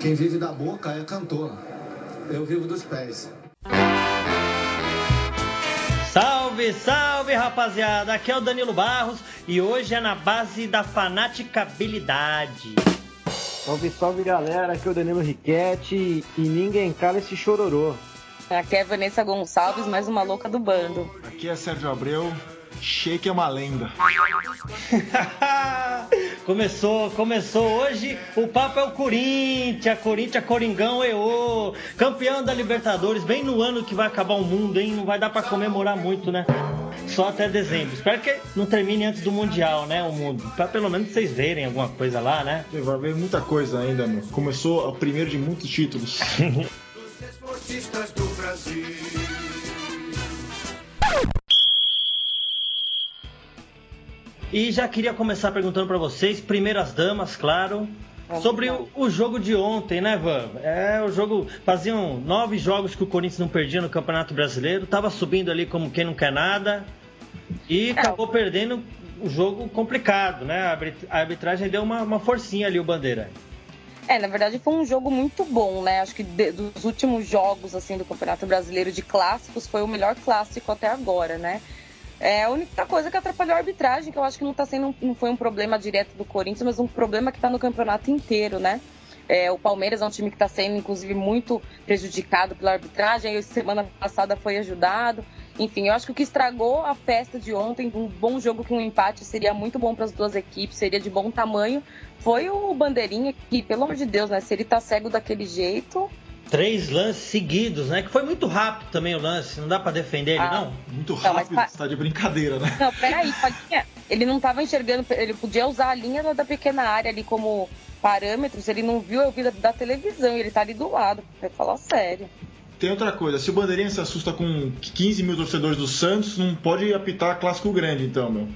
Quem vive da boca é cantor. Eu vivo dos pés. Salve, salve rapaziada! Aqui é o Danilo Barros e hoje é na base da fanaticabilidade. Salve, salve galera! Aqui é o Danilo Riquetti e ninguém cala esse chororô. Aqui é a Vanessa Gonçalves, mais uma louca do bando. Aqui é Sérgio Abreu, Shake é uma lenda. começou, começou hoje. O papo é o Corinthians, Corinthians, Coringão, EO, campeão da Libertadores, bem no ano que vai acabar o mundo, hein? Não vai dar para comemorar muito, né? Só até dezembro. Espero que não termine antes do Mundial, né? O mundo. Pra pelo menos vocês verem alguma coisa lá, né? Vai ver muita coisa ainda, meu. Começou o primeiro de muitos títulos. do Brasil. E já queria começar perguntando para vocês, primeiras damas, claro, sobre o, o, jogo de ontem, né, Van? É, o jogo. Faziam nove jogos que o Corinthians não perdia no Campeonato Brasileiro, tava subindo ali como quem não quer nada e é. acabou perdendo o jogo complicado, né? A arbitragem deu uma, uma forcinha ali, o Bandeira. É, na verdade foi um jogo muito bom, né? Acho que de, dos últimos jogos assim do Campeonato Brasileiro de clássicos foi o melhor clássico até agora, né? É a única coisa que atrapalhou a arbitragem, que eu acho que não tá sendo, não foi um problema direto do Corinthians, mas um problema que está no campeonato inteiro, né? É, o Palmeiras é um time que está sendo, inclusive, muito prejudicado pela arbitragem. E semana passada foi ajudado. Enfim, eu acho que o que estragou a festa de ontem, um bom jogo com um empate, seria muito bom para as duas equipes, seria de bom tamanho. Foi o Bandeirinha, que, pelo amor de Deus, né? Se ele tá cego daquele jeito, três lances seguidos, né? Que foi muito rápido também o lance, não dá para defender ele, ah, não? Muito rápido, não, mas... tá de brincadeira, né? Não, peraí, ele não tava enxergando, ele podia usar a linha da pequena área ali como parâmetros, ele não viu a vida da televisão, ele tá ali do lado, vai falar sério. Tem outra coisa, se o Bandeirinha se assusta com 15 mil torcedores do Santos, não pode apitar clássico grande, então, meu.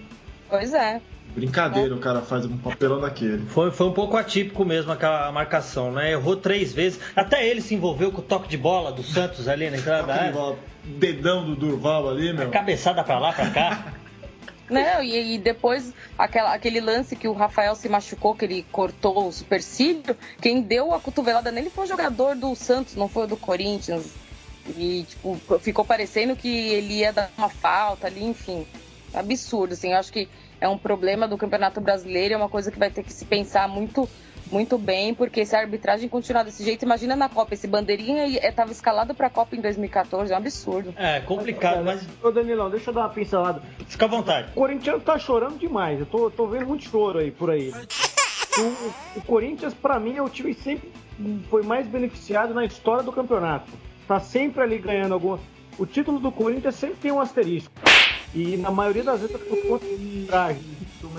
Pois é. Brincadeira, é. o cara faz um papelão daquele. Foi, foi um pouco atípico mesmo aquela marcação, né? Errou três vezes. Até ele se envolveu com o toque de bola do Santos ali na entrada da área. Dedão do Durval ali, meu. A cabeçada pra lá, pra cá. Não, e, e, depois aquela, aquele lance que o Rafael se machucou, que ele cortou o supercílio, quem deu a cotovelada nele foi o jogador do Santos, não foi o do Corinthians. E, tipo, ficou parecendo que ele ia dar uma falta ali, enfim. Absurdo, assim. Eu acho que é um problema do Campeonato Brasileiro, é uma coisa que vai ter que se pensar muito muito bem, porque se a arbitragem continuar desse jeito, imagina na Copa, esse bandeirinha estava escalado para a Copa em 2014, é um absurdo. É, complicado, mas... Ô Danilão, deixa eu dar uma pincelada. Fica à vontade. O Corinthians tá chorando demais, eu tô, tô vendo muito choro aí por aí. O, o Corinthians, para mim, é o time que sempre foi mais beneficiado na história do campeonato. Tá sempre ali ganhando alguma... O título do Corinthians sempre tem um asterisco. E na maioria das vezes conta de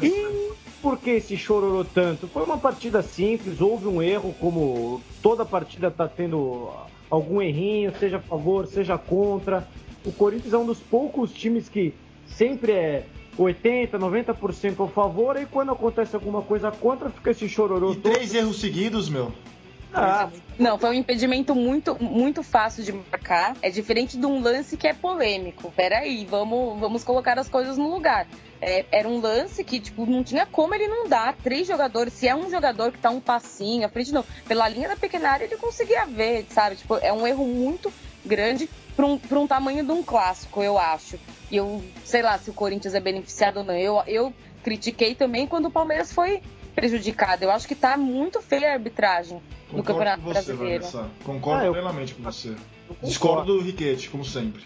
E por que esse chororou tanto? Foi uma partida simples, houve um erro, como toda partida está tendo algum errinho, seja a favor, seja contra. O Corinthians é um dos poucos times que sempre é 80, 90% a favor, e quando acontece alguma coisa contra, fica esse chororô. E três erros seguidos, meu. Não, foi um impedimento muito, muito fácil de marcar. É diferente de um lance que é polêmico. Peraí, vamos, vamos colocar as coisas no lugar. É, era um lance que, tipo, não tinha como ele não dar três jogadores. Se é um jogador que tá um passinho à frente, não. Pela linha da pequena área, ele conseguia ver, sabe? Tipo, é um erro muito grande para um, um tamanho de um clássico, eu acho. E eu, sei lá se o Corinthians é beneficiado ou não. Eu, eu critiquei também quando o Palmeiras foi prejudicado. Eu acho que tá muito feia a arbitragem Concordo no Campeonato você, Brasileiro. Vanessa. Concordo ah, eu... plenamente com você. Discordo do Riquete, como sempre.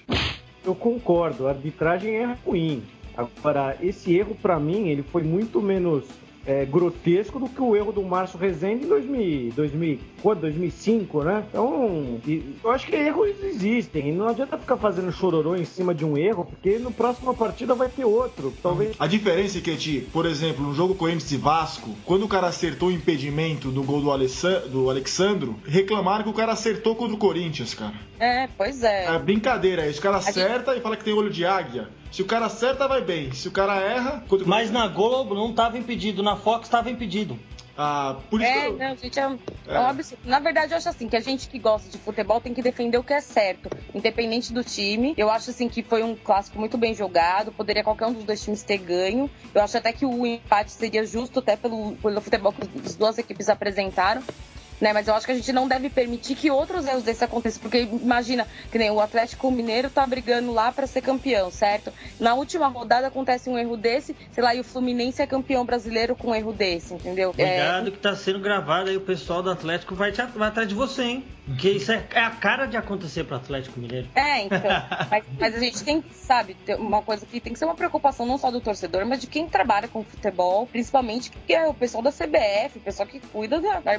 Eu concordo, a arbitragem é ruim. Agora, esse erro, para mim, ele foi muito menos é, grotesco do que o erro do Márcio Rezende em 2000, 2000, 2005, né? Então, eu acho que erros existem. E não adianta ficar fazendo chororô em cima de um erro, porque no próximo partida vai ter outro. Talvez. A diferença é que, por exemplo, no jogo Corinthians e Vasco, quando o cara acertou o impedimento do gol do, Alessandro, do Alexandro, reclamaram que o cara acertou contra o Corinthians, cara. É, pois é. É brincadeira, isso. O cara acerta gente... e fala que tem olho de águia. Se o cara acerta, vai bem. Se o cara erra. Mas na Globo não estava impedido, na Fox estava impedido. Ah, por isso é, eu... não, gente, é, é. é um absurdo. Na verdade, eu acho assim, que a gente que gosta de futebol tem que defender o que é certo, independente do time. Eu acho assim que foi um clássico muito bem jogado, poderia qualquer um dos dois times ter ganho. Eu acho até que o empate seria justo, até pelo, pelo futebol que as duas equipes apresentaram. Né? Mas eu acho que a gente não deve permitir que outros erros desses aconteçam, porque imagina, que nem o Atlético Mineiro tá brigando lá para ser campeão, certo? Na última rodada acontece um erro desse, sei lá, e o Fluminense é campeão brasileiro com um erro desse, entendeu? Cuidado é... que tá sendo gravado aí, o pessoal do Atlético vai, te, vai atrás de você, hein? Porque isso é, é a cara de acontecer pro Atlético Mineiro. É, então. mas, mas, a gente tem que, sabe, uma coisa que tem que ser uma preocupação não só do torcedor, mas de quem trabalha com futebol, principalmente que é o pessoal da CBF, o pessoal que cuida da, da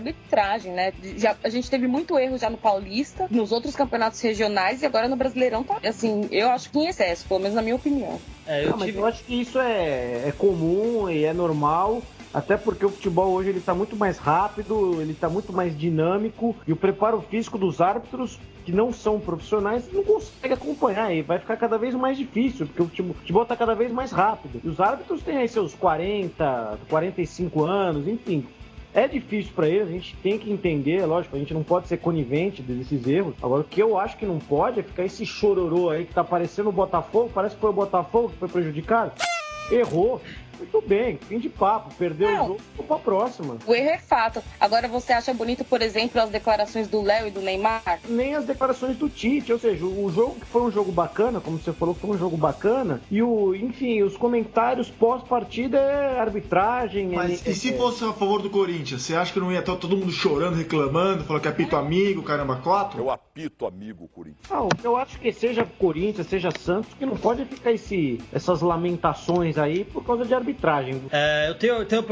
arbitragem, né? Já, a gente teve muito erro já no Paulista, nos outros campeonatos regionais e agora no Brasileirão tá, assim, eu acho que em excesso, pelo menos na minha opinião. É, eu, não, tive... eu acho que isso é, é comum e é normal. Até porque o futebol hoje ele está muito mais rápido, ele está muito mais dinâmico e o preparo físico dos árbitros que não são profissionais não consegue acompanhar e vai ficar cada vez mais difícil, porque o futebol está cada vez mais rápido. E os árbitros têm aí seus 40, 45 anos, enfim. É difícil para eles, a gente tem que entender, lógico, a gente não pode ser conivente desses erros. Agora, o que eu acho que não pode é ficar esse chororô aí que tá parecendo o Botafogo, parece que foi o Botafogo que foi prejudicado. Errou, muito bem, fim de papo, perdeu Não. o jogo, vou pra próxima. O erro é fato. Agora você acha bonito, por exemplo, as declarações do Léo e do Neymar? Nem as declarações do Tite, ou seja, o jogo que foi um jogo bacana, como você falou, foi um jogo bacana, e o, enfim, os comentários pós-partida é arbitragem. Mas é, e se é... fosse a favor do Corinthians, você acha que não ia estar todo mundo chorando, reclamando, falando que apito amigo, caramba, quatro? Eu apito amigo, Corinthians. Não, eu acho que seja Corinthians, seja Santos, que não pode ficar esse, essas lamentações aí por causa de arbitragem. É, eu tenho, tenho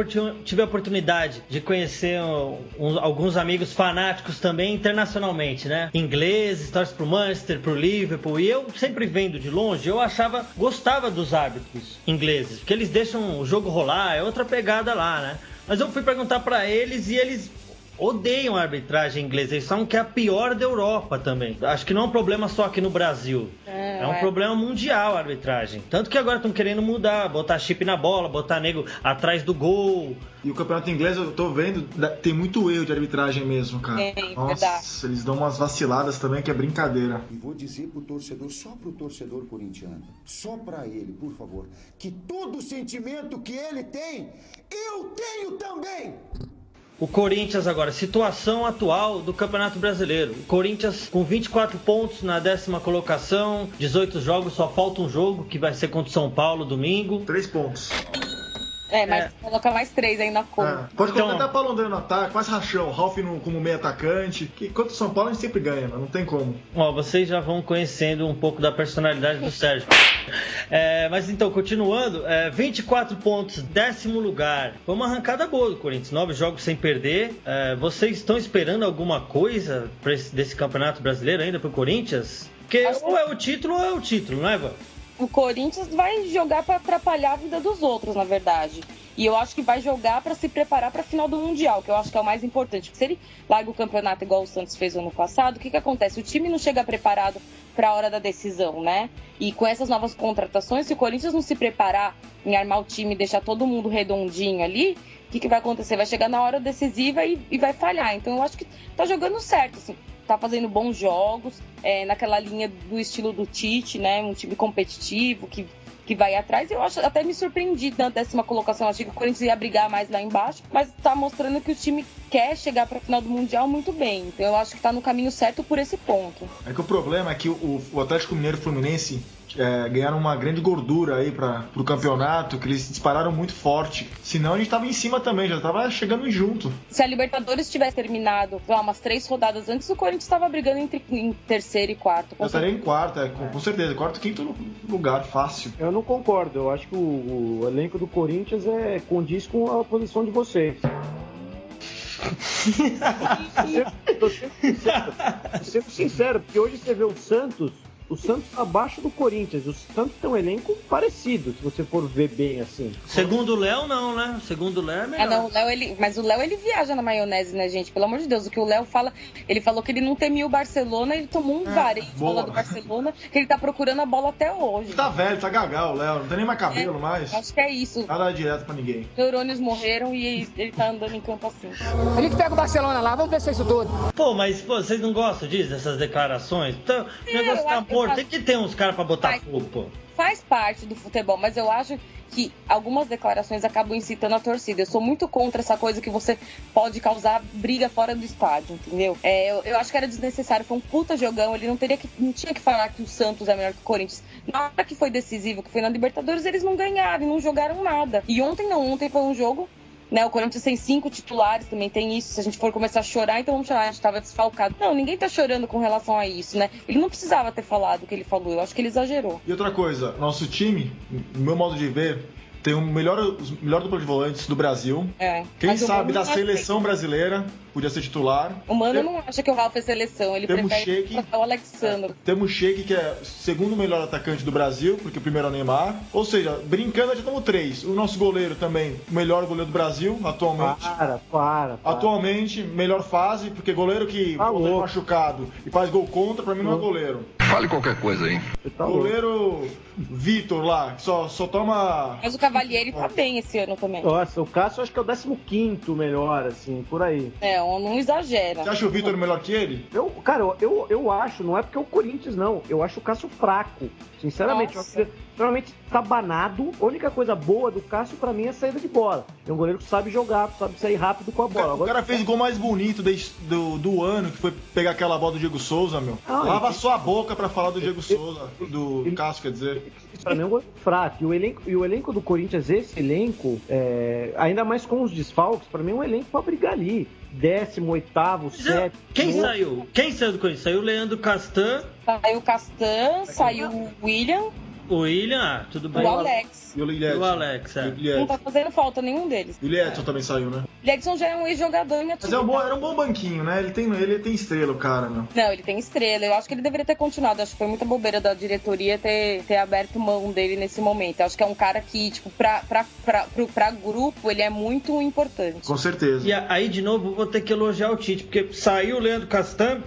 tive a oportunidade de conhecer um, um, alguns amigos fanáticos também internacionalmente, né? Ingleses, torce pro Manchester, pro Liverpool. E eu sempre vendo de longe, eu achava, gostava dos árbitros ingleses, porque eles deixam o jogo rolar, é outra pegada lá, né? Mas eu fui perguntar para eles e eles odeiam a arbitragem inglesa. Eles falam que é a pior da Europa também. Acho que não é um problema só aqui no Brasil. É, é um é. problema mundial a arbitragem. Tanto que agora estão querendo mudar, botar chip na bola, botar nego atrás do gol. E o campeonato inglês, eu tô vendo, tem muito erro de arbitragem mesmo, cara. Tem, Nossa, verdade. eles dão umas vaciladas também que é brincadeira. E vou dizer pro torcedor, só pro torcedor corintiano, só para ele, por favor, que todo sentimento que ele tem, eu tenho também. O Corinthians agora, situação atual do Campeonato Brasileiro. O Corinthians com 24 pontos na décima colocação, 18 jogos, só falta um jogo que vai ser contra o São Paulo domingo. Três pontos. É, mas é. coloca mais três aí na conta. É. Pode colocar então, até Paulo André no ataque, mais rachão, Ralf no, como meio atacante. Que contra o São Paulo a gente sempre ganha, mas não tem como. Ó, vocês já vão conhecendo um pouco da personalidade do Sérgio. É, mas então, continuando, é, 24 pontos, décimo lugar. Foi uma arrancada boa do Corinthians, nove jogos sem perder. É, vocês estão esperando alguma coisa esse, desse campeonato brasileiro ainda pro Corinthians? Porque ou é o título ou é o título, não é, Ivan? O Corinthians vai jogar para atrapalhar a vida dos outros, na verdade. E eu acho que vai jogar para se preparar para a final do Mundial, que eu acho que é o mais importante. Porque se ele larga o campeonato igual o Santos fez ano passado, o que, que acontece? O time não chega preparado para a hora da decisão, né? E com essas novas contratações, se o Corinthians não se preparar em armar o time deixar todo mundo redondinho ali, o que, que vai acontecer? Vai chegar na hora decisiva e, e vai falhar. Então eu acho que tá jogando certo, assim tá fazendo bons jogos, é, naquela linha do estilo do Tite, né? Um time competitivo que, que vai atrás. Eu acho até me surpreendi na décima colocação. Achei que o Corinthians ia brigar mais lá embaixo, mas tá mostrando que o time quer chegar para a final do Mundial muito bem. Então eu acho que tá no caminho certo por esse ponto. É que o problema é que o, o Atlético Mineiro Fluminense é, ganharam uma grande gordura aí para o campeonato, que eles dispararam muito forte. Senão a gente tava em cima também, já tava chegando junto. Se a Libertadores tivesse terminado lá, umas três rodadas antes, o Corinthians estava brigando entre, em terceiro e quarto. Eu estaria em quarto, é, com, com, certeza. Quarto, quinto lugar, fácil. Eu não concordo. Eu acho que o, o elenco do Corinthians é condiz com a posição de vocês. Tô sendo sincero, sendo sincero, porque hoje você vê o Santos o Santos tá abaixo do Corinthians. O Santos tem um elenco parecido, se você for ver bem assim. Segundo o Léo, não, né? Segundo o Léo é melhor. Ah, não, o Léo, ele, mas o Léo ele viaja na maionese, né, gente? Pelo amor de Deus, o que o Léo fala, ele falou que ele não temia o Barcelona, ele tomou um é, varejo bola do Barcelona, que ele tá procurando a bola até hoje. Tá velho, tá gagal, o Léo, não tem nem mais cabelo é, mais. Acho que é isso. Nada direto pra ninguém. Neurônios morreram e ele tá andando em campo assim. Ele que pega o Barcelona lá, vamos ver se é isso tudo. Pô, mas pô, vocês não gostam disso, dessas declarações? Então, o negócio tá bom amor, tem que ter uns caras pra botar Faz. fogo, pô. faz parte do futebol, mas eu acho que algumas declarações acabam incitando a torcida. Eu sou muito contra essa coisa que você pode causar briga fora do estádio, entendeu? É, eu, eu acho que era desnecessário, foi um puta jogão, ele não teria que não tinha que falar que o Santos é melhor que o Corinthians. Na hora que foi decisivo, que foi na Libertadores, eles não ganharam, não jogaram nada. E ontem não, ontem foi um jogo né, o Corinthians tem cinco titulares, também tem isso. Se a gente for começar a chorar, então vamos chorar, a gente tava desfalcado. Não, ninguém tá chorando com relação a isso, né? Ele não precisava ter falado o que ele falou, eu acho que ele exagerou. E outra coisa, nosso time, no meu modo de ver, tem o melhor, os melhor dupla de volantes do Brasil. É. Quem sabe da acha seleção brasileira podia ser titular. O Mano não acha que o Ralf é seleção, ele Temos prefere Sheik. o Alexandre. Temos o Sheik, que é o segundo melhor atacante do Brasil, porque o primeiro é o Neymar. Ou seja, brincando, já estamos três. O nosso goleiro também, o melhor goleiro do Brasil, atualmente. Para, para, para. Atualmente, melhor fase, porque goleiro que Tá volta louco. machucado e faz gol contra, pra mim não é goleiro. Fale qualquer coisa aí. Tá. Goleiro Vitor lá, que só, só toma. Mas o Cavalieri tá bem esse ano também. Nossa, o Cássio eu acho que é o 15 melhor, assim, por aí. É, não exagera. Você acha o Vitor melhor que ele? Eu, cara, eu, eu, eu acho, não é porque é o Corinthians, não. Eu acho o Cássio fraco. Sinceramente, eu acho Nossa. que ele realmente tá banado. A única coisa boa do Cássio, pra mim, é a saída de bola. É um goleiro que sabe jogar, sabe sair rápido com a O bola. cara, o Agora- cara fez o gol mais bonito desde- do, do ano, que foi pegar aquela bola do Diego Souza, meu. Ah, Lava ele- só a boca pra falar do Diego Souza, do ele- Cássio, quer dizer. Isso pra mim é um goleiro fraco. E o elenco, e o elenco do Corinthians, esse elenco, é, ainda mais com os desfalques, pra mim é um elenco pra brigar ali. Décimo, oitavo, sétimo. Quem oito. saiu? Quem saiu do Corinthians? Saiu o Leandro Castan, Saiu o Castan, saiu o William, o William, ah, tudo bem. o Alex. E o E Edson. o Alex, é. Não tá fazendo falta nenhum deles. E o Edson também saiu, né? O Edson já é um ex-jogador em Mas atividade. é um bom, era um bom banquinho, né? Ele tem, ele tem estrela, o cara, meu. Não, ele tem estrela. Eu acho que ele deveria ter continuado. Acho que foi muita bobeira da diretoria ter, ter aberto mão dele nesse momento. Eu acho que é um cara que, tipo, pra, pra, pra, pro- pra grupo, ele é muito importante. Com certeza. E aí, de novo, vou ter que elogiar o Tite, porque saiu o Leandro Castan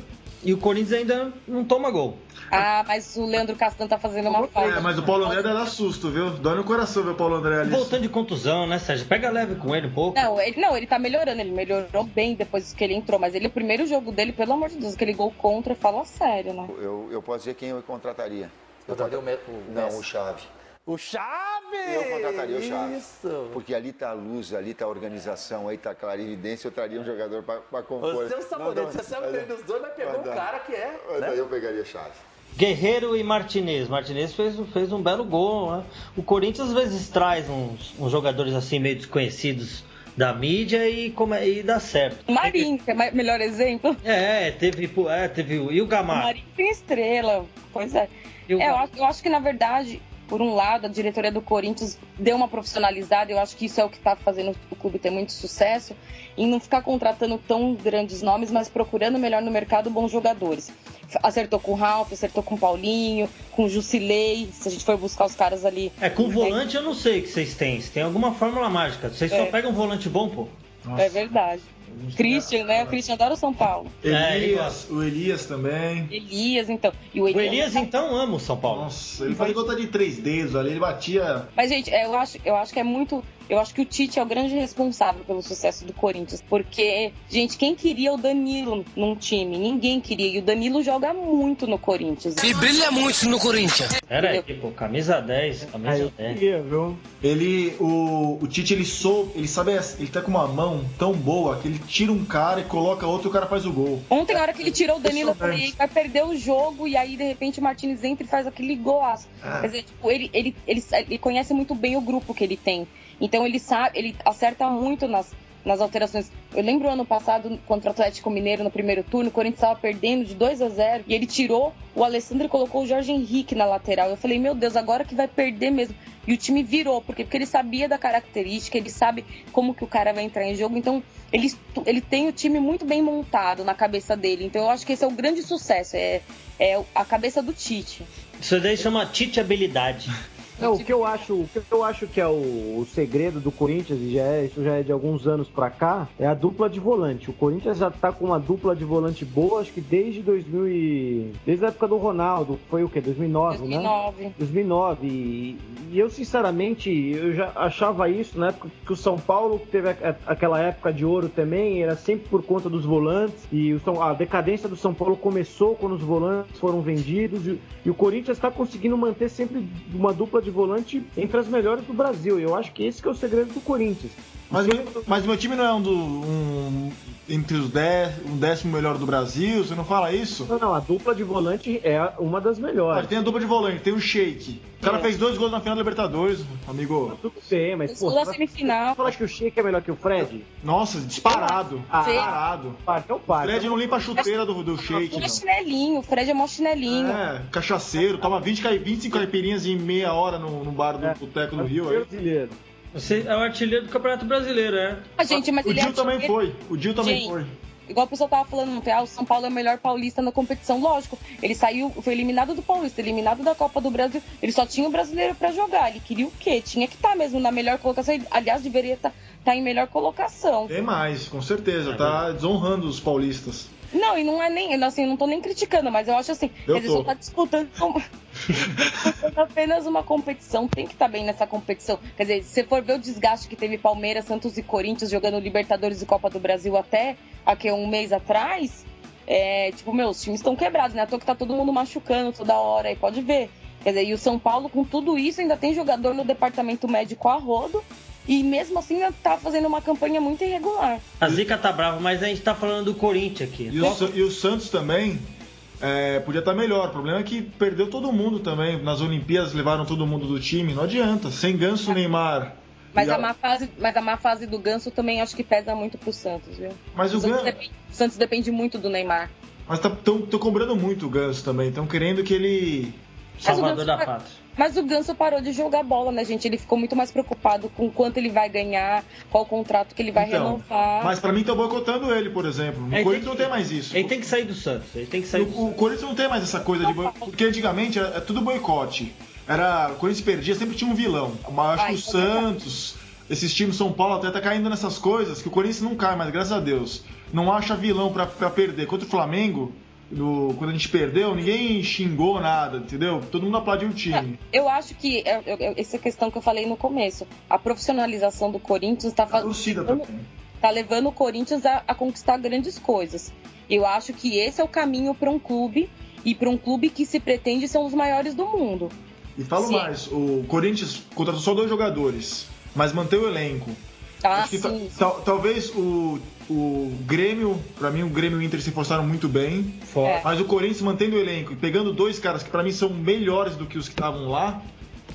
e o Corinthians ainda não toma gol. Ah, mas o Leandro Castan tá fazendo uma falta. É, mas o Paulo André dá susto, viu? Dói no coração ver o Paulo André ali. Voltando de contusão, né, Sérgio? Pega leve com ele um pouco. Não ele, não, ele tá melhorando, ele melhorou bem depois que ele entrou, mas ele, o primeiro jogo dele, pelo amor de Deus, aquele gol contra, fala sério, né? Eu, eu posso dizer quem eu contrataria. Eu Contraria o Me- o Não, o Chave. O Chave! Eu contrataria o Chave. Isso! Porque ali tá a luz, ali tá a organização, aí tá a clarividência, eu traria um jogador pra, pra compor. Você é um sabonete, Não, você não, sabe mas- dos dois, mas pegou um cara que é. Mas né? aí eu pegaria Chave. Guerreiro e Martinez. Martinez fez, fez um belo gol, né? O Corinthians às vezes traz uns, uns jogadores assim meio desconhecidos da mídia e, como é- e dá certo. O Marinho, que é o melhor exemplo. É, teve, é, teve o. E o O Gamarra? Marinho tem estrela, pois é. O É, eu, acho, eu acho que, na verdade, por um lado, a diretoria do Corinthians deu uma profissionalizada. Eu acho que isso é o que está fazendo o clube ter muito sucesso. Em não ficar contratando tão grandes nomes, mas procurando melhor no mercado bons jogadores. Acertou com o Ralf, acertou com o Paulinho, com o Jusilei. Se a gente for buscar os caras ali. É, com volante eu não sei o que vocês têm. Se tem alguma fórmula mágica. Vocês só É. pegam um volante bom, pô? É verdade. Christian, né? O Christian adora o São Paulo. É, Elias, o Elias também. Elias, então. E o O Elias, Elias, então, ama o São Paulo. Nossa, ele fazia conta de três dedos ali, ele batia. Mas, gente, é, eu acho, eu acho que é muito. Eu acho que o Tite é o grande responsável pelo sucesso do Corinthians. Porque, gente, quem queria o Danilo num time? Ninguém queria. E o Danilo joga muito no Corinthians. E brilha muito no Corinthians. Pera aí, pô, camisa 10, Ah, camisa eu 10. queria, viu? Ele, o, o Tite, ele sou, ele sabe, ele tá com uma mão tão boa que ele tira um cara e coloca outro e o cara faz o gol. Ontem, na hora que ele tirou o Danilo, eu falei, vai perder o jogo. E aí, de repente, o Martinez entra e faz aquele golaço. Quer dizer, tipo, ele, ele, ele, ele conhece muito bem o grupo que ele tem. Então, ele sabe, ele acerta muito nas, nas alterações. Eu lembro ano passado, contra o Atlético Mineiro, no primeiro turno, o Corinthians estava perdendo de 2 a 0 e ele tirou o Alessandro e colocou o Jorge Henrique na lateral. Eu falei, meu Deus, agora que vai perder mesmo. E o time virou, porque, porque ele sabia da característica, ele sabe como que o cara vai entrar em jogo. Então, ele, ele tem o time muito bem montado na cabeça dele. Então, eu acho que esse é o grande sucesso, é, é a cabeça do Tite. Isso daí chama Tite habilidade. Não, o que eu acho, o que eu acho que é o, o segredo do Corinthians, e já é, isso já é de alguns anos pra cá, é a dupla de volante. O Corinthians já tá com uma dupla de volante boa, acho que desde 2000 e, desde a época do Ronaldo, foi o quê? 2009, 2009. né? 2009. E, e eu sinceramente, eu já achava isso na época que o São Paulo teve a- a- aquela época de ouro também, era sempre por conta dos volantes e o São- a decadência do São Paulo começou quando os volantes foram vendidos e, e o Corinthians está conseguindo manter sempre uma dupla de volante entre as melhores do Brasil. E eu acho que esse que é o segredo do Corinthians. Mas, meu- mas meu time não é um, do, um entre os dez, um décimo melhor do Brasil, você não fala isso? Não, não, a dupla de volante é uma das Ah, melhores. tem a dupla de volante, tem o Sheik. O cara É. fez dois gols na final da Libertadores, amigo. Tudo bem, mas pô, você semifinal. fala que o Sheik é melhor que o Fred? Nossa, disparado. Ah, disparado. Parte é o. Fred não limpa a chuteira do, do Sheik, Ele é não. chinelinho, o Fred é mó chinelinho. É, cachaceiro, toma 20, cai- 25 caipirinhas em meia hora no, no bar do É. Boteco do Rio aí. Brasileiro. Você é o artilheiro do Campeonato Brasileiro, é? Ah, gente, mas O é Dil também artilheiro. foi. O Dil também Gente, foi. Igual o pessoal tava falando ah, o São Paulo é o melhor paulista na competição. Lógico, ele saiu, foi eliminado do Paulista, eliminado da Copa do Brasil. Ele só tinha o brasileiro pra jogar. Ele queria o quê? Tinha que estar mesmo na melhor colocação. Aliás, deveria estar em melhor colocação. Tem mais, com certeza. Tá desonrando os paulistas. Não, e não é nem, assim, eu não tô nem criticando, mas eu acho assim, Eu dizer, tô. só tá disputando, apenas uma competição, tem que estar bem nessa competição. Quer dizer, se você for ver o desgaste que teve Palmeiras, Santos e Corinthians jogando Libertadores e Copa do Brasil até aqui um mês atrás, é, tipo, meu, os times estão quebrados, né? À toa que tá todo mundo machucando toda hora, aí pode ver. Quer dizer, e o São Paulo, com tudo isso, ainda tem jogador no departamento médico a rodo, e mesmo assim ainda tá fazendo uma campanha muito irregular. A Zica tá brava, mas a gente tá falando do Corinthians aqui. E o, e o Santos também é, podia estar melhor. O problema é que perdeu todo mundo também. Nas Olimpíadas levaram todo mundo do time. Não adianta. Sem Ganso, Neymar. Mas e a, má fase, mas a má fase do Ganso também acho que pesa muito pro Santos, viu? Mas o Santos, Ganso. depende, o Santos depende muito do Neymar. Mas estão cobrando muito o Ganso também. Estão querendo que ele. Salvador Mas o da Ganso- pátria. Mas o Ganso parou de jogar bola, né, gente? Ele ficou muito mais preocupado com quanto ele vai ganhar, qual contrato que ele vai Então, renovar. Mas pra mim estão boicotando ele, por exemplo. No Ele Corinthians tem não tem mais isso. Ele tem que sair do Santos. Ele tem que sair do O, o Santos. Corinthians não tem mais essa coisa de boi- Porque antigamente era, é tudo boicote. Era, o Corinthians perdia, sempre tinha um vilão. Mas acho que o é. Santos, esses times São Paulo até tá caindo nessas coisas que o Corinthians não cai, mas graças a Deus. Não acha vilão pra perder. Contra o Flamengo, no- quando a gente perdeu, ninguém xingou nada, entendeu? Todo mundo aplaudiu o time. Eu acho que é- é- é- essa questão que eu falei no começo, a profissionalização do Corinthians está torcida também. tá levando o Corinthians a, a conquistar grandes coisas. Eu acho que esse é o caminho para um clube e para um clube que se pretende ser um dos maiores do mundo. E falo Sim. mais, o Corinthians contratou só dois jogadores, mas mantém o elenco. Ah, Acho que ta- sim. tal- talvez o, o Grêmio, pra mim o Grêmio e o Inter se forçaram muito bem. É. Mas o Corinthians mantendo o elenco e pegando dois caras que pra mim são melhores do que os que estavam lá,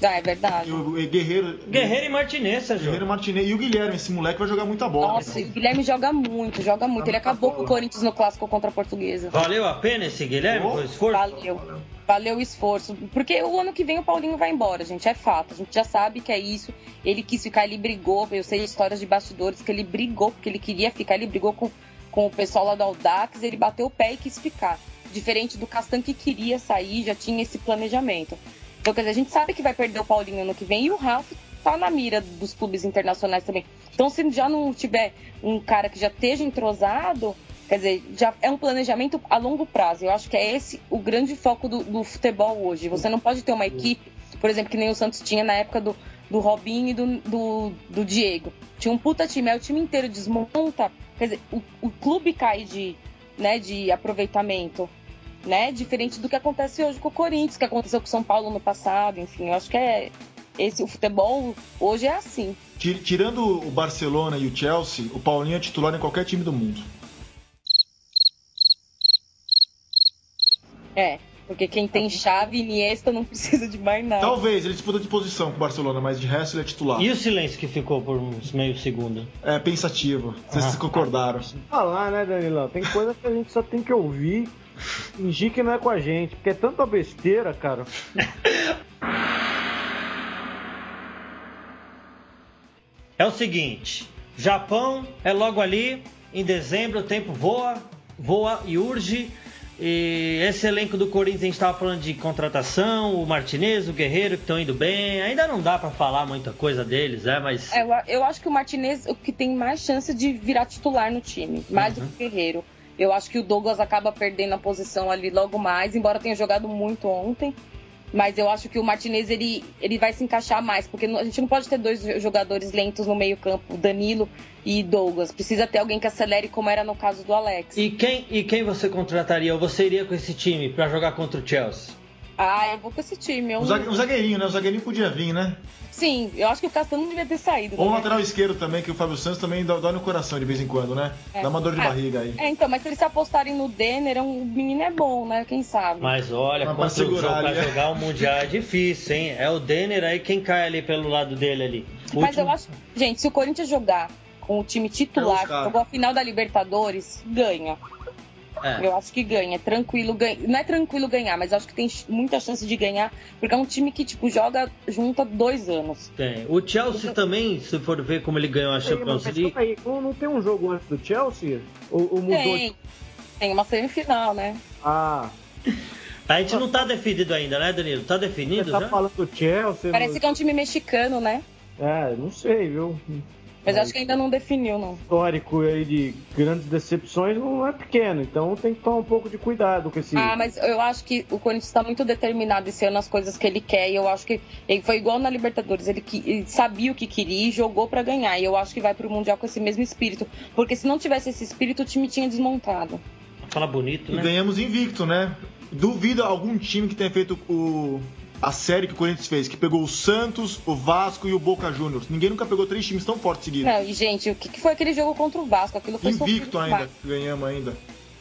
Ah, é verdade. e o e Guerreiro, Guerreiro e Martinez, Sérgio. Guerreiro Martinez e o Guilherme, esse moleque vai jogar muita bola. Nossa, e o Guilherme joga muito, joga muito. Ele acabou com o Corinthians no clássico contra a Portuguesa. Valeu a pena esse Guilherme? Oh, o esforço? Valeu. Valeu o esforço. Porque o ano que vem o Paulinho vai embora, gente. É fato. A gente já sabe que é isso. Ele quis ficar, ele brigou. Eu sei histórias de bastidores que ele brigou, porque ele queria ficar. Ele brigou com, com o pessoal lá do Audax. Ele bateu o pé e quis ficar. Diferente do Castan que queria sair, já tinha esse planejamento. Então, quer dizer, a gente sabe que vai perder o Paulinho ano que vem. E o Ralf tá na mira dos clubes internacionais também. Então, se já não tiver um cara que já esteja entrosado, Quer dizer, já é um planejamento a longo prazo. Eu acho que é esse o grande foco do, do futebol hoje. Você não pode ter uma equipe, por exemplo, que nem o Santos tinha na época do, do Robinho e do, do, do Diego. Tinha um puta time, aí o time inteiro desmonta. Quer dizer, o, o clube cai de, né, de aproveitamento. Né? Diferente do que acontece hoje com o Corinthians, que aconteceu com o São Paulo no passado, enfim, eu acho que é esse o futebol hoje é assim. Ti- Tirando o Barcelona e o Chelsea, o Paulinho é titular em qualquer time do mundo. É, porque quem tem chave Iniesta não precisa de mais nada. Talvez ele disputa de posição com o Barcelona, mas de resto ele é titular. E o silêncio que ficou por uns meio segundo? É pensativo. Vocês Ah. se concordaram. Falar, né, Danilão? Tem coisa que a gente só tem que ouvir, fingir que não é com a gente, porque é tanta besteira, cara. É o seguinte: Japão é logo ali, em dezembro o tempo voa, voa e urge. E esse elenco do Corinthians, a gente estava falando de contratação, o Martinez, o Guerreiro, que estão indo bem. Ainda não dá para falar muita coisa deles, né? Mas. É, eu, eu, acho que o Martinez o que tem mais chance de virar titular no time, mais uhum. do que o Guerreiro. Eu acho que o Douglas acaba perdendo a posição ali logo mais, embora tenha jogado muito ontem. Mas eu acho que o Martinez ele, ele vai se encaixar mais, porque a gente não pode ter dois jogadores lentos no meio-campo, Danilo e Douglas. Precisa ter alguém que acelere, como era no caso do Alex. E quem, e quem você contrataria ou você iria com esse time para jogar contra o Chelsea? Ah, eu vou com esse time. Eu... O zagueirinho, né? O zagueirinho podia vir, né? Sim, eu acho que o Castanho não devia ter saído. Ou o lateral esquerdo também, que o Fábio Santos também dói no coração de vez em quando, né? É. Dá uma dor de ah, barriga aí. É, então, mas se eles se apostarem no Denner, o menino é bom, né? Quem sabe? Mas olha, mas jogo, pra jogar o Mundial é difícil, hein? É o Denner aí quem cai ali pelo lado dele ali. Mas eu acho, gente, se o Corinthians jogar com o time titular, é jogou a final da Libertadores, ganha. É. Eu acho que ganha, tranquilo ganha. Não é tranquilo ganhar, mas acho que tem muita chance de ganhar, porque é um time que, tipo, joga junto há dois anos. Tem. O Chelsea também, se for ver como ele ganhou a Champions League. Aí, não tem um jogo antes do Chelsea? Ou, ou mudou? Tem. Tem uma semifinal, né? Ah. A gente não tá definido ainda, né, Danilo? Tá definido Você tá já? falando do Chelsea. Parece que é um time mexicano, né? É, não sei, viu? Mas acho que ainda não definiu, não. O histórico aí de grandes decepções não é pequeno, então tem que tomar um pouco de cuidado com esse. Ah, mas eu acho que o Corinthians está muito determinado esse ano nas coisas que ele quer, e eu acho que ele foi igual na Libertadores, ele, ele sabia o que queria e jogou para ganhar, e eu acho que vai pro Mundial com esse mesmo espírito, porque se não tivesse esse espírito, o time tinha desmontado. Fala bonito, né? E ganhamos invicto, né? Duvido algum time que tenha feito o, a série que o Corinthians fez, que pegou o Santos, o Vasco e o Boca Juniors. Ninguém nunca pegou três times tão fortes seguidos. Não, e gente, o que foi aquele jogo contra o Vasco? Aquilo foi Invicto ainda, ganhamos ainda.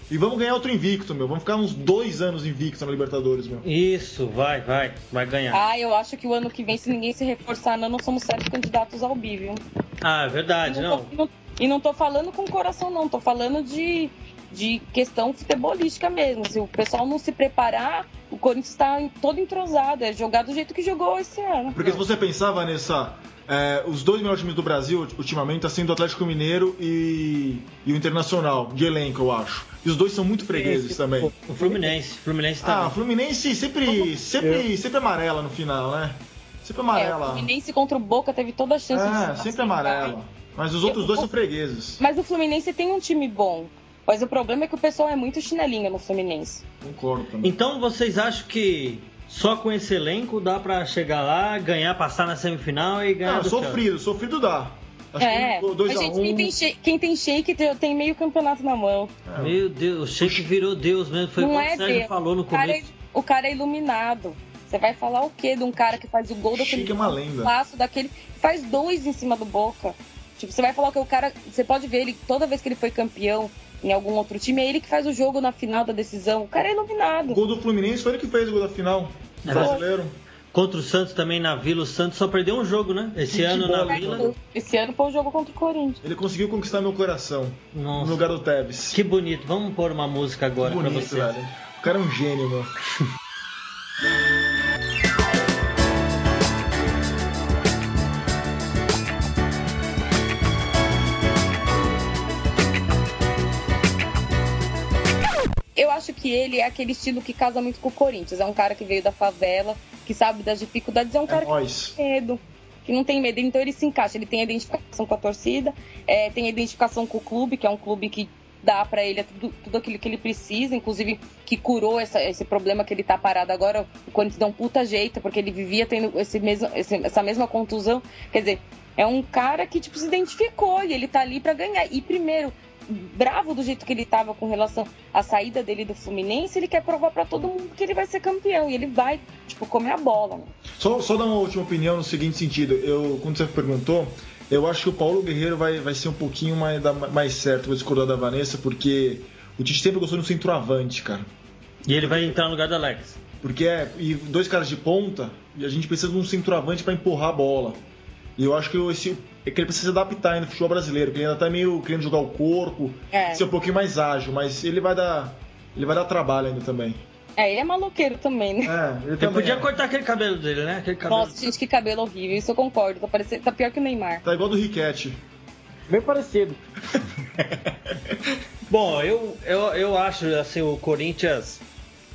E vamos ganhar outro invicto, meu. Vamos ficar uns dois anos invicto na Libertadores, meu. Isso, vai, vai, vai ganhar. Ah, eu acho que o ano que vem, se ninguém se reforçar, não, não somos sete candidatos ao bi, viu? Ah, é verdade, e não. não. Tô, e não. E não tô falando com coração, não. Tô falando de de questão futebolística mesmo. Se o pessoal não se preparar, o Corinthians está todo entrosado, é jogar do jeito que jogou esse ano. Porque se você pensar, Vanessa, é, os dois melhores times do Brasil ultimamente tá sendo o Atlético Mineiro e, e, o Internacional, de elenco, eu acho. E os dois são muito fregueses Esse, também. O Fluminense, Fluminense tá. Ah, o Fluminense sempre, sempre, sempre amarela no final, né? Sempre amarela. É, o Fluminense contra o Boca teve toda a chance é, de sempre amarela. Mas os outros dois são fregueses. Mas o Fluminense tem um time bom. Mas o problema é que o pessoal é muito chinelinho no Fluminense. Concordo também. Então vocês acham que só com esse elenco dá para chegar lá, ganhar, passar na semifinal e ganhar? Não, sofrido, sofrido dá. Acho é, que dois a gente, um... quem, tem shake, quem tem shake tem meio campeonato na mão. É. Meu Deus, o shake virou Deus mesmo. Foi Não é o Sérgio Deus. falou no o começo. Cara é, o cara é iluminado. Você vai falar o quê de um cara que faz o gol daquele Chique é uma lenda. passo daquele. Faz dois em cima do boca. Tipo, você vai falar que o cara. Você pode ver ele toda vez que ele foi campeão, em algum outro time, é ele que faz o jogo na final da decisão. O cara é iluminado. O gol do Fluminense foi ele que fez o gol da final. É. Brasileiro. Contra o Santos também na Vila, o Santos só perdeu um jogo, né? Esse que ano na Vila. Esse ano foi o jogo contra o Corinthians. Ele conseguiu conquistar meu coração. Nossa. No lugar do Tevez. Que bonito. Vamos pôr uma música agora que bonito, pra você. Velho. O cara é um gênio, mano. acho que ele é aquele estilo que casa muito com o Corinthians. É um cara que veio da favela, que sabe das dificuldades, é um é cara nós. que não tem medo. Que não tem medo, então ele se encaixa. Ele tem a identificação com a torcida, é, tem a identificação com o clube, que é um clube que dá para ele tudo, tudo aquilo que ele precisa, inclusive que curou essa, esse problema que ele tá parado agora. O Corinthians dá um puta jeito, porque ele vivia tendo esse mesmo, esse, essa mesma contusão. Quer dizer, é um cara que tipo, se identificou e ele tá ali para ganhar. E primeiro, bravo do jeito que ele estava com relação à saída dele do Fluminense, ele quer provar para todo mundo que ele vai ser campeão e ele vai, tipo, comer a bola. Né? Só, só dar uma última opinião no seguinte sentido. Eu, quando você perguntou, eu acho que o Paulo Guerreiro vai, vai ser um pouquinho mais, mais certo, vou discordar da Vanessa, porque o Tite sempre gostou de um centroavante, cara. E ele vai entrar no lugar do Alex. Porque é, e dois caras de ponta, e a gente precisa de um centroavante para empurrar a bola. E eu acho que esse, é que ele precisa se adaptar ainda no futebol brasileiro, que ele ainda tá meio querendo jogar o corpo, é. ser um pouquinho mais ágil, mas ele vai dar. Ele vai dar trabalho ainda também. É, ele é maloqueiro também, né? É, ele também podia é. cortar aquele cabelo dele, né? Aquele cabelo... Nossa, gente, que cabelo horrível. Isso eu concordo. Tá, parecendo, tá pior que o Neymar. Tá igual do Riquete. Bem parecido. Bom, eu, eu, eu acho assim, o Corinthians,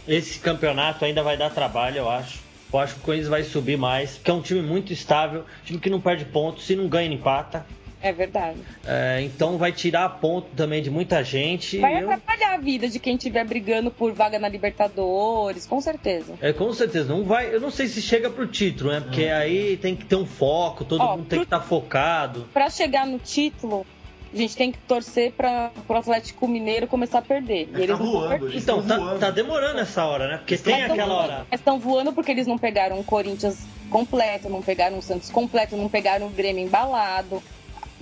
esse campeonato ainda vai dar trabalho, eu acho. Eu acho que o Corinthians vai subir mais, porque é um time muito estável, time que não perde pontos, se não ganha, empata. É verdade. É, então vai tirar ponto também de muita gente. Vai eu... atrapalhar a vida de quem estiver brigando por vaga na Libertadores, com certeza. É, com certeza. Não vai, eu não sei se chega pro título, né? Porque aí tem que ter um foco, todo Ó, mundo tem pro- que estar focado. Pra chegar no título, a gente tem que torcer para o Atlético Mineiro começar a perder. É que tá voando, eles Então, estão tá, voando. tá demorando essa hora, né? Porque tem Mas tão aquela voando- hora. Estão voando porque eles não pegaram o Corinthians completo, não pegaram o Santos completo, não pegaram o Grêmio embalado.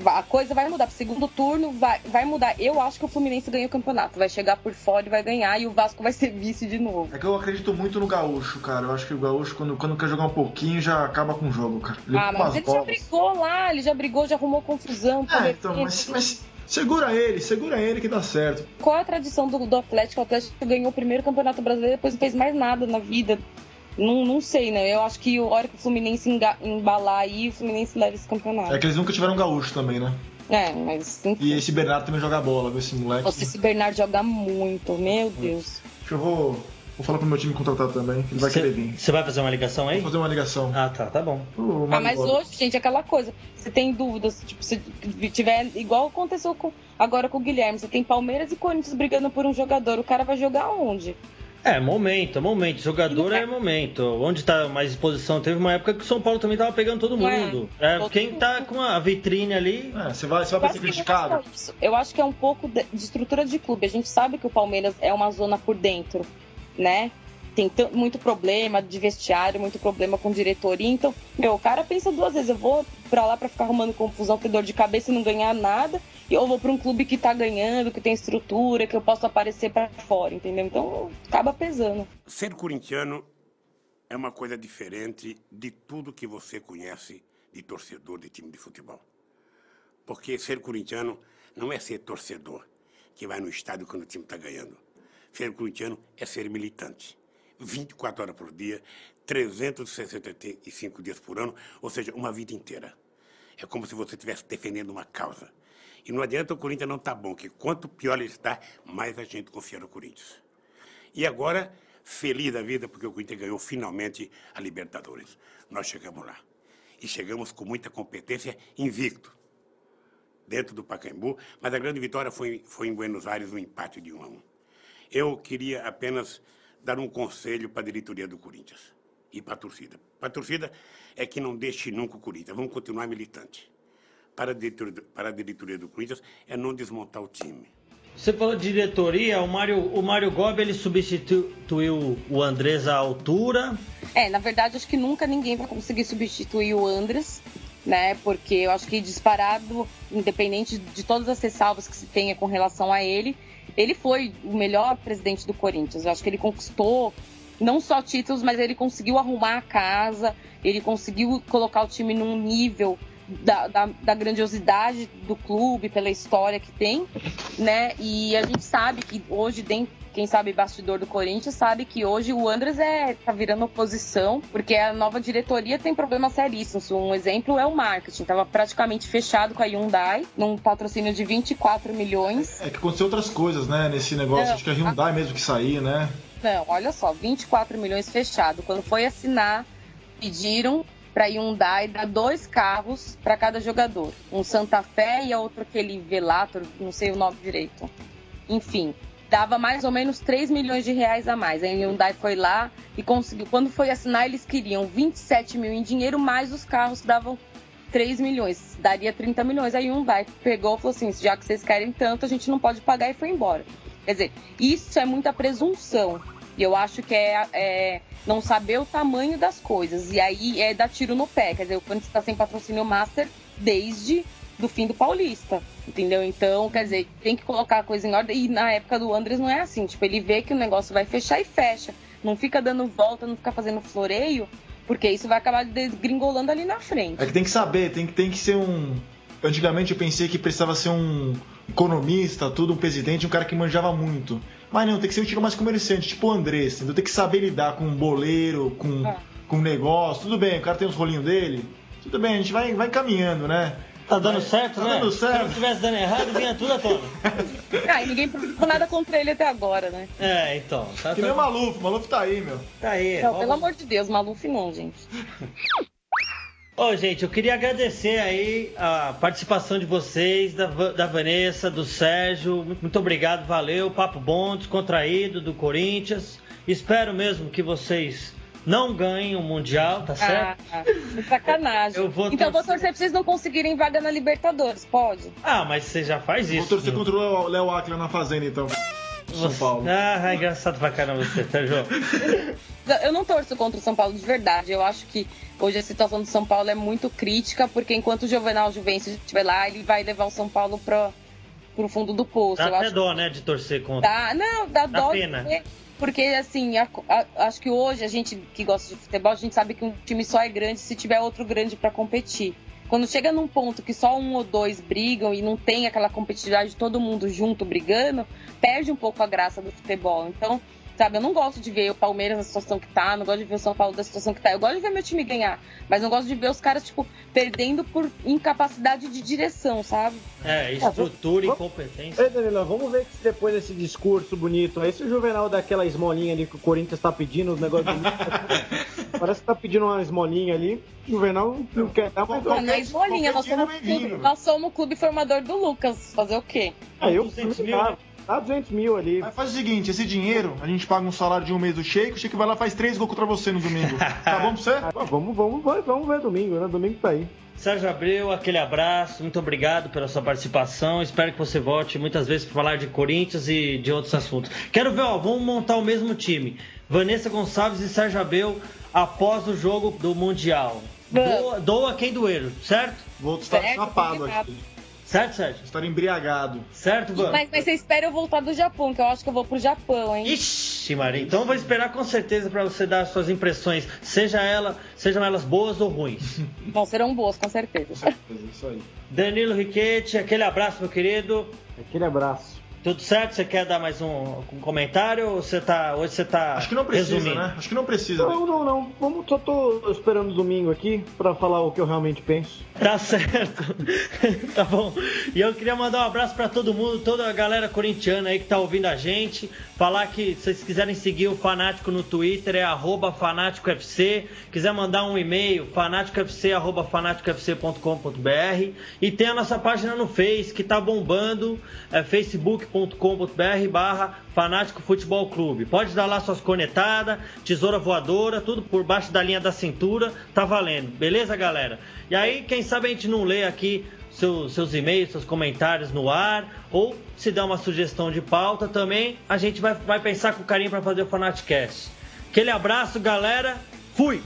A coisa vai mudar. Pro segundo turno vai, vai mudar. Eu acho que o Fluminense ganha o campeonato. Vai chegar por fora e vai ganhar. E o Vasco vai ser vice de novo. É que eu acredito muito no Gaúcho, cara. Eu acho que o Gaúcho, quando, quando quer jogar um pouquinho, já acaba com o jogo, cara. Ele ah, mas ele já bolas. brigou lá, ele já brigou, já arrumou confusão. É, então, mas, mas segura ele, segura ele que dá certo. Qual é a tradição do, do Atlético? O Atlético ganhou o primeiro campeonato brasileiro, depois não fez mais nada na vida. Não, não sei, né? Eu acho que a hora que o Fluminense enga- embalar aí, o Fluminense leva esse campeonato. É que eles nunca tiveram gaúcho também, né? É, mas enfim. E esse Bernardo também joga bola, viu, esse moleque. Nossa, esse Bernardo joga muito, meu Deus. Acho que eu vou, vou falar pro meu time contratar também, que ele vai querer vir. Você vai fazer uma ligação aí? Vou fazer uma ligação. Ah, tá, tá bom. Pro Ah, mas hoje, gente, é aquela coisa. Você tem dúvidas, tipo, se tiver igual aconteceu com, agora com o Guilherme, você tem Palmeiras e Corinthians brigando por um jogador, o cara vai jogar onde? É, momento, momento. Jogador é momento. Onde tá mais exposição? Teve uma época que o São Paulo também tava pegando todo É, mundo. É, todo quem mundo. tá com a vitrine ali. É, você vai, você vai Eu pra acho ser é criticado. isso. Eu acho que é um pouco de, estrutura de clube. A gente sabe que o Palmeiras é uma zona por dentro, né? Tem muito problema de vestiário, muito problema com diretoria. Então, meu, o cara pensa duas vezes. Eu vou pra lá pra ficar arrumando confusão, ter dor de cabeça e não ganhar nada. E eu vou pra um clube que tá ganhando, que tem estrutura, que eu posso aparecer pra fora, entendeu? Então, acaba pesando. Ser corintiano é uma coisa diferente de tudo que você conhece de torcedor de time de futebol. Porque ser corintiano não é ser torcedor que vai no estádio quando o time está ganhando. Ser corintiano é ser militante. 24 horas por dia, 365 dias por ano, ou seja, uma vida inteira. É como se você estivesse defendendo uma causa. E não adianta o Corinthians não estar bom, que quanto pior ele está, mais a gente confia no Corinthians. E agora, feliz da vida, porque o Corinthians ganhou finalmente a Libertadores. Nós chegamos lá. E chegamos com muita competência, invicto, dentro do Pacaembu, mas a grande vitória foi, foi em Buenos Aires, um empate de 1 a 1. Eu queria apenas dar um conselho para a diretoria do Corinthians e para a torcida. Para a torcida é que não deixe nunca o Corinthians, vamos continuar militante. Para a diretoria, para a diretoria do Corinthians é não desmontar o time. Você falou de diretoria, o Mário, o Mário Gobi ele substituiu o Andrés à altura. É, na verdade, acho que nunca ninguém vai conseguir substituir o Andres, né? Porque eu acho que disparado, independente de todas as ressalvas que se tenha com relação a ele, ele foi o melhor presidente do Corinthians. Eu acho que ele conquistou não só títulos, mas ele conseguiu arrumar a casa, ele conseguiu colocar o time num nível da, da, da grandiosidade do clube, pela história que tem, né? E a gente sabe que hoje, dentro, quem sabe bastidor do Corinthians, sabe que hoje o Andres é, tá virando oposição, porque a nova diretoria tem problemas seríssimos. Um exemplo é o marketing, tava praticamente fechado com a Hyundai, num patrocínio de 24 milhões. É que aconteceu outras coisas, né, nesse negócio. Não. Acho que a Hyundai mesmo que saía, né? Não, olha só, 24 milhões fechado. Quando foi assinar, pediram para Hyundai dar dois carros para cada jogador. Um Santa Fé e outro aquele Velator, não sei o nome direito. Enfim, dava mais ou menos 3 milhões de reais a mais. A Hyundai foi lá e conseguiu. Quando foi assinar, eles queriam 27 mil em dinheiro, mais os carros davam 3 milhões. Daria 30 milhões. A Hyundai pegou e falou assim: já que vocês querem tanto, a gente não pode pagar e foi embora. Quer dizer, isso é muita presunção. E eu acho que é, é não saber o tamanho das coisas. E aí é dar tiro no pé. Quer dizer, o Corinthians está sem patrocínio master desde do fim do Paulista. Entendeu? Então, quer dizer, tem que colocar a coisa em ordem. E na época do Andres não é assim. Tipo, ele vê que o negócio vai fechar e fecha. Não fica dando volta, não fica fazendo floreio, porque isso vai acabar desgringolando ali na frente. É que tem que saber, tem que, tem que ser um. Antigamente eu pensei que precisava ser um economista, tudo, um presidente, um cara que manjava muito. Mas não, tem que ser um tipo mais comerciante, tipo o Andrés, entendeu? Tem que saber lidar com um boleiro, com, É. com um negócio. Tudo bem, o cara tem os rolinhos dele. Tudo bem, a gente vai, vai caminhando, né? Tá dando certo, Tá né? dando certo. Se não tivesse dando errado, vinha tudo à tona. Ah, e ninguém publicou nada contra ele até agora, né? É, então. Tá, Que tá- nem o Maluf, o Maluf tá aí, meu. tá aí. Não, Vamos- pelo amor de Deus, Maluf não, gente. Ô, gente, eu queria agradecer aí a participação de vocês, da, da Vanessa, do Sérgio. Muito, obrigado, valeu. Papo bom, descontraído do Corinthians. Espero mesmo que vocês não ganhem o Mundial, tá certo? Ah, que sacanagem. Eu vou então eu vou torcer. torcer pra vocês não conseguirem vaga na Libertadores, pode? Ah, mas você já faz Vou isso. torcer viu? contra o Léo Aquila na fazenda, então. São Paulo. Ah, é engraçado pra caramba você, Sérgio. Eu não torço contra o São Paulo de verdade. Eu acho que hoje a situação do São Paulo é muito crítica, porque enquanto o Juvenal Juvencio estiver lá, ele vai levar o São Paulo pra, pro fundo do poço. Dá eu até acho dó, né, de torcer contra. Dá, não, dá, Dá dó. pena. Porque, porque, assim, a- a- acho que hoje a gente que gosta de futebol, a gente sabe que um time só é grande se tiver outro grande pra competir. Quando chega num ponto que só um ou dois brigam e não tem aquela competitividade de todo mundo junto brigando, perde um pouco a graça do futebol. Então, sabe, eu não gosto de ver o Palmeiras na situação que tá, não gosto de ver o São Paulo da situação que tá. Eu gosto de ver meu time ganhar, mas não gosto de ver os caras, tipo, perdendo por incapacidade de direção, sabe? É, estrutura e vamos- competência. Ei, Danilo, vamos ver se depois desse discurso bonito aí, se o Juvenal dá aquela esmolinha ali que o Corinthians tá pedindo, os negócios. Parece que tá pedindo uma esmolinha ali. O Juvenal não quer dar, mas Não, não é esmolinha, nós somos, é clube, nós somos o clube formador do Lucas. Fazer o quê? Ah, eu 200 mil, né? Dá 200 mil ali. Mas faz o seguinte, esse dinheiro, a gente paga um salário de um mês do Sheik, o Sheik vai lá e faz três gols contra você no domingo. Tá bom pra você? Ah, vamos, vamos, vamos, vamos ver domingo, né? Domingo tá aí. Sérgio Abreu, aquele abraço, muito obrigado pela sua participação. Espero que você volte muitas vezes para falar de Corinthians e de outros assuntos. Quero ver, ó, vamos montar o mesmo time. Vanessa Gonçalves e Sérgio Abreu após o jogo do Mundial. Doa, doa quem doer, certo? Vou estar Certo, chapado aqui. Certo, Sérgio? Estar embriagado. Certo, Van? Mas, mas você espera eu voltar do Japão, que eu acho que eu vou pro Japão, hein? Ixi, Maria. Então eu vou esperar com certeza para você dar as suas impressões, seja ela, sejam elas boas ou ruins. Bom, serão boas, com certeza. Isso aí. Danilo Riquete, aquele abraço, meu querido. Aquele abraço. Tudo certo? Você quer dar mais um, um comentário ou você tá, hoje você tá Acho que não precisa, resumindo? né? Acho que não precisa. Não, não, não. Vamos, só tô esperando o domingo aqui pra falar o que eu realmente penso. Tá certo. tá bom. E eu queria mandar um abraço pra todo mundo, toda a galera corintiana aí que tá ouvindo a gente. Falar que se vocês quiserem seguir o Fanático no Twitter é arroba fanáticofc. Quiser mandar um e-mail, fanáticofc, arroba fanáticofc.com.br. E tem a nossa página no Face que tá bombando, é facebook.com.br barra Fanático Futebol Clube. Pode dar lá suas cornetadas, tesoura voadora, tudo por baixo da linha da cintura, tá valendo. Beleza, galera? E aí, quem sabe a gente não lê aqui seus, seus e-mails, seus comentários no ar, ou se der uma sugestão de pauta também, a gente vai, vai pensar com carinho para fazer o Fanaticast. Aquele abraço, galera. Fui!